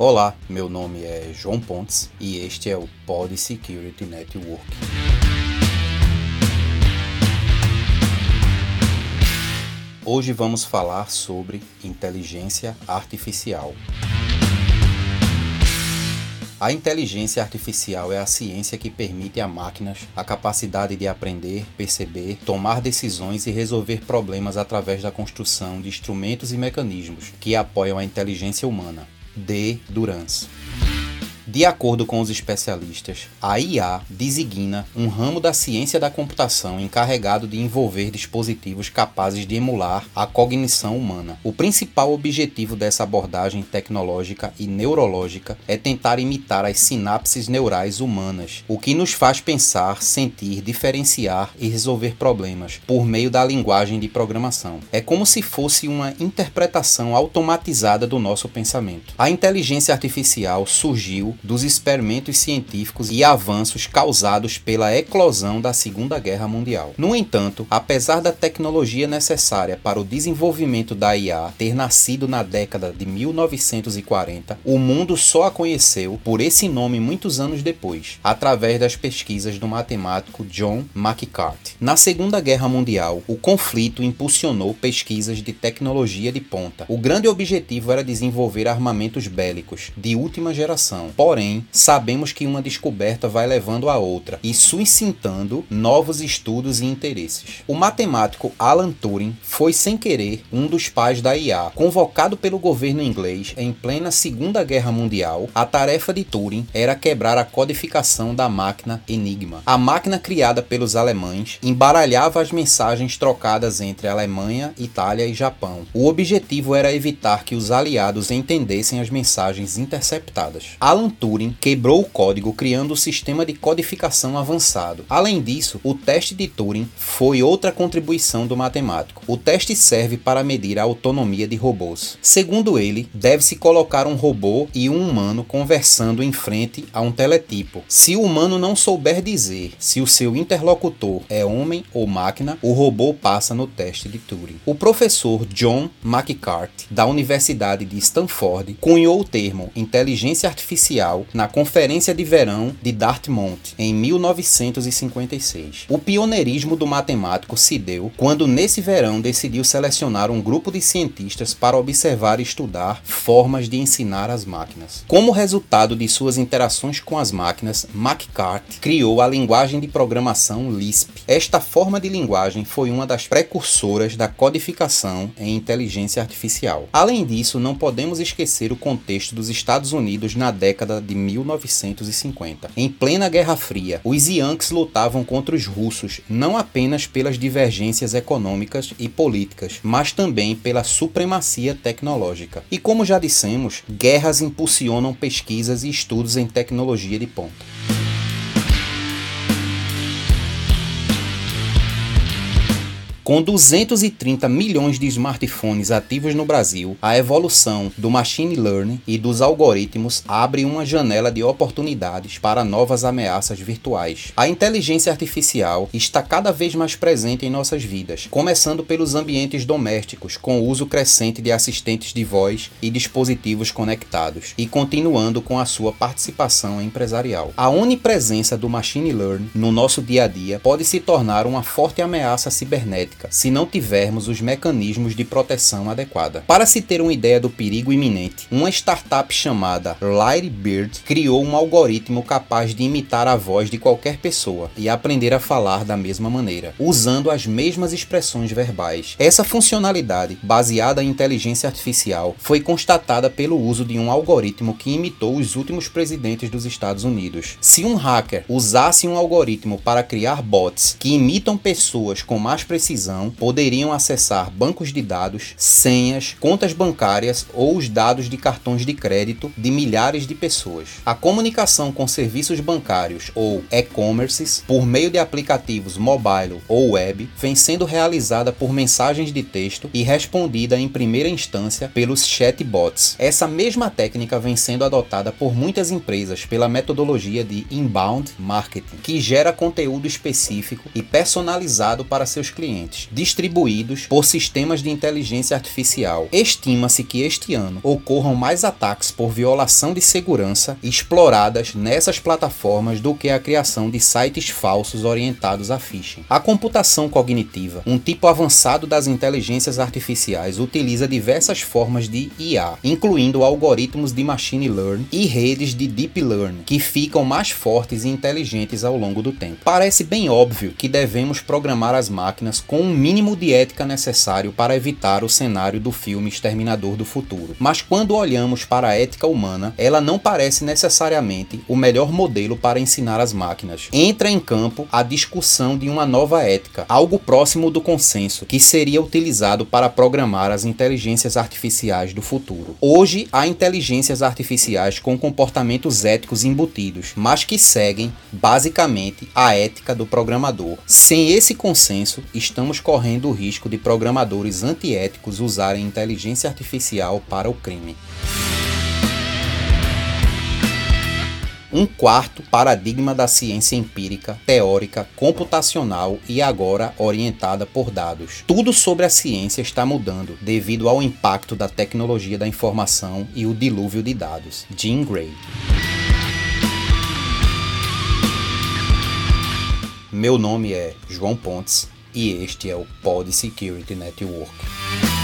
Olá, meu nome é João Pontes e este é o Pod Security Network. Hoje vamos falar sobre inteligência artificial. A inteligência artificial é a ciência que permite a máquinas a capacidade de aprender, perceber, tomar decisões e resolver problemas através da construção de instrumentos e mecanismos que apoiam a inteligência humana. D. Durance. De acordo com os especialistas, a IA designa um ramo da ciência da computação encarregado de envolver dispositivos capazes de emular a cognição humana. O principal objetivo dessa abordagem tecnológica e neurológica é tentar imitar as sinapses neurais humanas, o que nos faz pensar, sentir, diferenciar e resolver problemas por meio da linguagem de programação. É como se fosse uma interpretação automatizada do nosso pensamento. A inteligência artificial surgiu dos experimentos científicos e avanços causados pela eclosão da Segunda Guerra Mundial. No entanto, apesar da tecnologia necessária para o desenvolvimento da IA ter nascido na década de 1940, o mundo só a conheceu por esse nome muitos anos depois, através das pesquisas do matemático John McCarthy. Na Segunda Guerra Mundial, o conflito impulsionou pesquisas de tecnologia de ponta. O grande objetivo era desenvolver armamentos bélicos de última geração, Porém, sabemos que uma descoberta vai levando a outra e suscitando novos estudos e interesses. O matemático Alan Turing foi sem querer um dos pais da IA. Convocado pelo governo inglês em plena Segunda Guerra Mundial, a tarefa de Turing era quebrar a codificação da máquina Enigma. A máquina criada pelos alemães embaralhava as mensagens trocadas entre Alemanha, Itália e Japão. O objetivo era evitar que os aliados entendessem as mensagens interceptadas. Alan Turing quebrou o código criando o sistema de codificação avançado. Além disso, o teste de Turing foi outra contribuição do matemático. O teste serve para medir a autonomia de robôs. Segundo ele, deve-se colocar um robô e um humano conversando em frente a um teletipo. Se o humano não souber dizer se o seu interlocutor é homem ou máquina, o robô passa no teste de Turing. O professor John McCarthy, da Universidade de Stanford, cunhou o termo inteligência artificial na Conferência de Verão de Dartmouth em 1956. O pioneirismo do matemático se deu quando nesse verão decidiu selecionar um grupo de cientistas para observar e estudar formas de ensinar as máquinas. Como resultado de suas interações com as máquinas, McCarthy criou a linguagem de programação Lisp. Esta forma de linguagem foi uma das precursoras da codificação em inteligência artificial. Além disso, não podemos esquecer o contexto dos Estados Unidos na década de 1950. Em plena Guerra Fria, os Yankees lutavam contra os russos não apenas pelas divergências econômicas e políticas, mas também pela supremacia tecnológica. E como já dissemos, guerras impulsionam pesquisas e estudos em tecnologia de ponta. Com 230 milhões de smartphones ativos no Brasil, a evolução do machine learning e dos algoritmos abre uma janela de oportunidades para novas ameaças virtuais. A inteligência artificial está cada vez mais presente em nossas vidas, começando pelos ambientes domésticos, com o uso crescente de assistentes de voz e dispositivos conectados, e continuando com a sua participação empresarial. A onipresença do machine learning no nosso dia a dia pode se tornar uma forte ameaça cibernética se não tivermos os mecanismos de proteção adequada. Para se ter uma ideia do perigo iminente, uma startup chamada Lightbird criou um algoritmo capaz de imitar a voz de qualquer pessoa e aprender a falar da mesma maneira, usando as mesmas expressões verbais. Essa funcionalidade, baseada em inteligência artificial, foi constatada pelo uso de um algoritmo que imitou os últimos presidentes dos Estados Unidos. Se um hacker usasse um algoritmo para criar bots que imitam pessoas com mais precisão poderiam acessar bancos de dados, senhas, contas bancárias ou os dados de cartões de crédito de milhares de pessoas. A comunicação com serviços bancários ou e-commerces por meio de aplicativos mobile ou web vem sendo realizada por mensagens de texto e respondida em primeira instância pelos chatbots. Essa mesma técnica vem sendo adotada por muitas empresas pela metodologia de inbound marketing, que gera conteúdo específico e personalizado para seus clientes distribuídos por sistemas de inteligência artificial. Estima-se que este ano ocorram mais ataques por violação de segurança exploradas nessas plataformas do que a criação de sites falsos orientados a phishing. A computação cognitiva, um tipo avançado das inteligências artificiais, utiliza diversas formas de IA, incluindo algoritmos de machine learning e redes de deep learning, que ficam mais fortes e inteligentes ao longo do tempo. Parece bem óbvio que devemos programar as máquinas com o um mínimo de ética necessário para evitar o cenário do filme Exterminador do Futuro. Mas quando olhamos para a ética humana, ela não parece necessariamente o melhor modelo para ensinar as máquinas. Entra em campo a discussão de uma nova ética, algo próximo do consenso, que seria utilizado para programar as inteligências artificiais do futuro. Hoje há inteligências artificiais com comportamentos éticos embutidos, mas que seguem basicamente a ética do programador. Sem esse consenso, estamos correndo o risco de programadores antiéticos usarem inteligência artificial para o crime. um quarto paradigma da ciência empírica, teórica, computacional e agora orientada por dados. Tudo sobre a ciência está mudando devido ao impacto da tecnologia da informação e o dilúvio de dados. Jean Grey. Meu nome é João Pontes e este é o Pod Security Network.